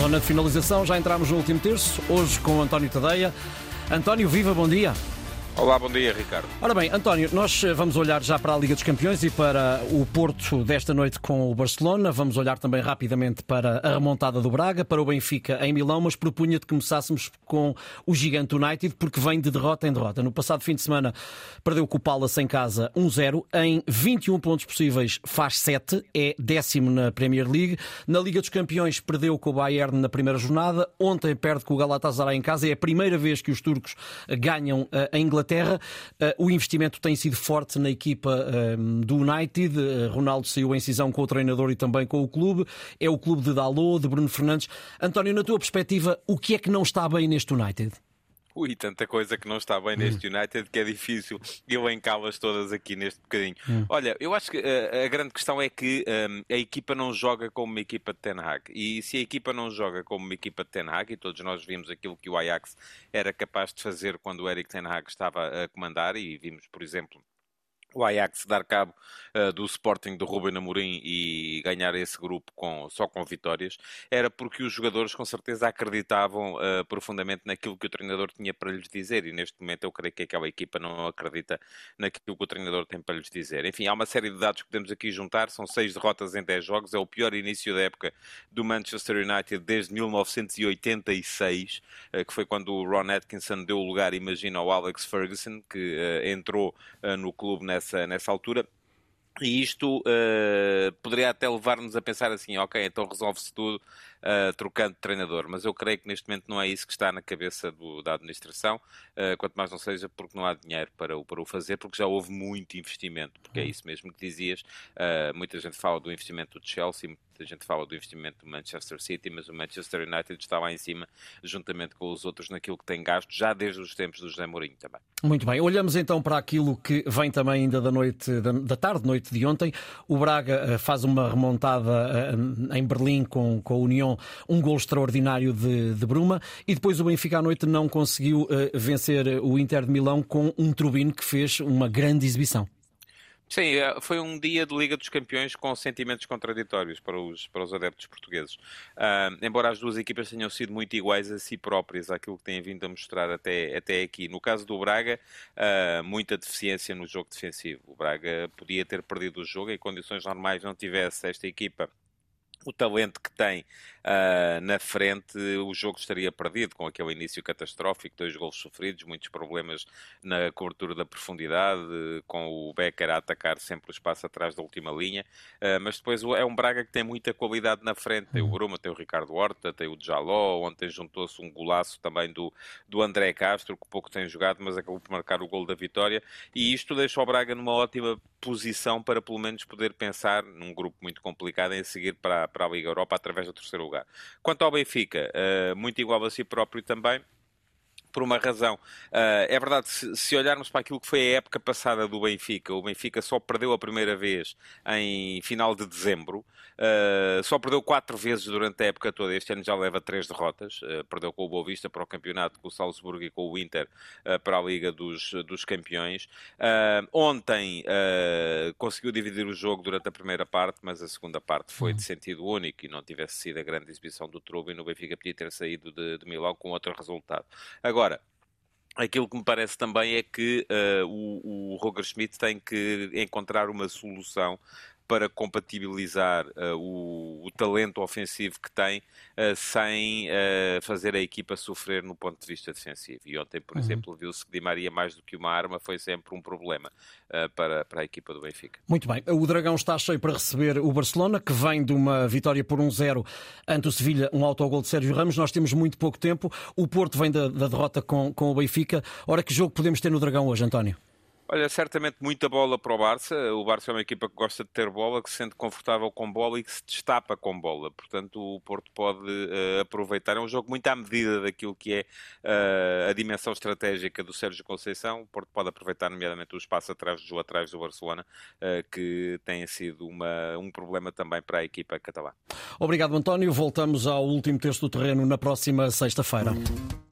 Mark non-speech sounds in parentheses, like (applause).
Zona de finalização, já entramos no último terço, hoje com António Tadeia. António, viva, bom dia. Olá, bom dia, Ricardo. Ora bem, António, nós eh, vamos olhar já para a Liga dos Campeões e para o Porto desta noite com o Barcelona. Vamos olhar também rapidamente para a remontada do Braga, para o Benfica em Milão, mas propunha-te que começássemos com o gigante United, porque vem de derrota em derrota. No passado fim de semana perdeu com o Palace em casa 1-0. Em 21 pontos possíveis faz 7, é décimo na Premier League. Na Liga dos Campeões perdeu com o Bayern na primeira jornada. Ontem perde com o Galatasaray em casa. É a primeira vez que os turcos ganham a Inglaterra Inglaterra. Eh, o investimento tem sido forte na equipa do United. Eh, Ronaldo saiu em cisão com o treinador e também com o clube. É o clube de Dalot, de Bruno Fernandes. António, na tua perspectiva, o que é que não está bem neste United? Ui, (laughs) tanta coisa que não está bem neste hum. United que é difícil elencá-las todas aqui neste bocadinho. Hum. Olha, eu acho que uh, a grande questão é que um, a equipa não joga como uma equipa de Ten Hag. E se a equipa não joga como uma equipa de Ten Hag, e todos nós vimos aquilo que o Ajax era capaz de fazer quando o Eric Ten Hag estava a comandar, e vimos, por exemplo, o Ajax dar cabo uh, do Sporting do Ruben Amorim e ganhar esse grupo com, só com vitórias, era porque os jogadores com certeza acreditavam uh, profundamente naquilo que o treinador tinha para lhes dizer. E neste momento eu creio que aquela equipa não acredita naquilo que o treinador tem para lhes dizer. Enfim, há uma série de dados que podemos aqui juntar, são seis derrotas em dez jogos, é o pior início da época do Manchester United desde 1986, uh, que foi quando o Ron Atkinson deu o lugar, imagina, ao Alex Ferguson, que entrou no clube nessa nessa, nessa altura. E isto uh, poderia até levar-nos a pensar assim, ok, então resolve-se tudo uh, trocando de treinador, mas eu creio que neste momento não é isso que está na cabeça do, da administração, uh, quanto mais não seja porque não há dinheiro para o, para o fazer, porque já houve muito investimento, porque é uhum. isso mesmo que dizias, muita gente fala do investimento do Chelsea, muita gente fala do investimento do Manchester City, mas o Manchester United está lá em cima, juntamente com os outros, naquilo que tem gasto, já desde os tempos do José Mourinho também. Muito bem, olhamos então para aquilo que vem também ainda da noite, da, da tarde, noite de ontem. O Braga uh, faz uma remontada uh, em Berlim com, com a União, um gol extraordinário de, de Bruma, e depois o Benfica à noite não conseguiu uh, vencer o Inter de Milão com um Trubino que fez uma grande exibição. Sim, é, foi um dia de Liga dos Campeões com sentimentos contraditórios para os, para os adeptos portugueses. Uh, embora as duas equipas tenham sido muito iguais a si próprias, àquilo que têm vindo a mostrar até, até aqui. No caso do Braga, uh, muita deficiência no jogo defensivo. O Braga podia ter perdido o jogo, em condições normais não tivesse esta equipa o talento que tem uh, na frente, o jogo estaria perdido com aquele início catastrófico, dois gols sofridos, muitos problemas na cobertura da profundidade, com o Becker a atacar sempre o espaço atrás da última linha, uh, mas depois é um Braga que tem muita qualidade na frente, tem o uhum. Bruma, tem o Ricardo Horta, tem o Jaló, ontem juntou-se um golaço também do, do André Castro, que pouco tem jogado, mas acabou por marcar o gol da vitória, e isto deixa o Braga numa ótima posição para pelo menos poder pensar, num grupo muito complicado, em seguir para para a Liga Europa através do terceiro lugar. Quanto ao Benfica, uh, muito igual a si próprio também por uma razão. Uh, é verdade, se, se, olharmos para aquilo que foi a época passada do Benfica, o Benfica só perdeu a primeira vez em final de dezembro, uh, só perdeu quatro vezes durante a época toda. Este ano já leva três derrotas. Uh, perdeu com o Boa Vista para o campeonato, com o Salzburgo e com o Inter para a Liga dos, dos Campeões. ontem conseguiu dividir o jogo durante a primeira parte, mas a segunda parte foi de sentido único e não tivesse sido a grande exibição do Trubin, o Benfica podia ter saído de, de Milão com outro resultado. Agora, Agora, aquilo que me parece também é que uh, o, o Roger Schmidt tem que encontrar uma solução para compatibilizar uh, o, o, talento ofensivo que tem uh, sem uh, fazer a equipa sofrer no ponto de vista defensivo. E ontem, por uhum. exemplo, viu-se que Di Maria, mais do que uma arma, foi sempre um problema para, para a equipa do Benfica. Muito bem. O Dragão está cheio para receber o Barcelona, que vem de uma vitória por 1-0 ante o Sevilha, um autogol de Sérgio Ramos. Nós temos muito pouco tempo. O Porto vem da, da derrota com, com o Benfica. Ora, que jogo podemos ter no Dragão hoje, António? Olha, certamente muita bola para o Barça. O Barça é uma equipa que gosta de ter bola, que se sente confortável com bola e que se destapa com bola. Portanto, o Porto pode uh, aproveitar. É um jogo muito à medida daquilo que é uh, a dimensão estratégica do Sérgio Conceição. O Porto pode aproveitar, nomeadamente, o espaço atrás do atrás do Barcelona, uh, que tem sido uma, um problema também para a equipa catalã. Obrigado, António. Voltamos ao último texto do terreno na próxima sexta-feira.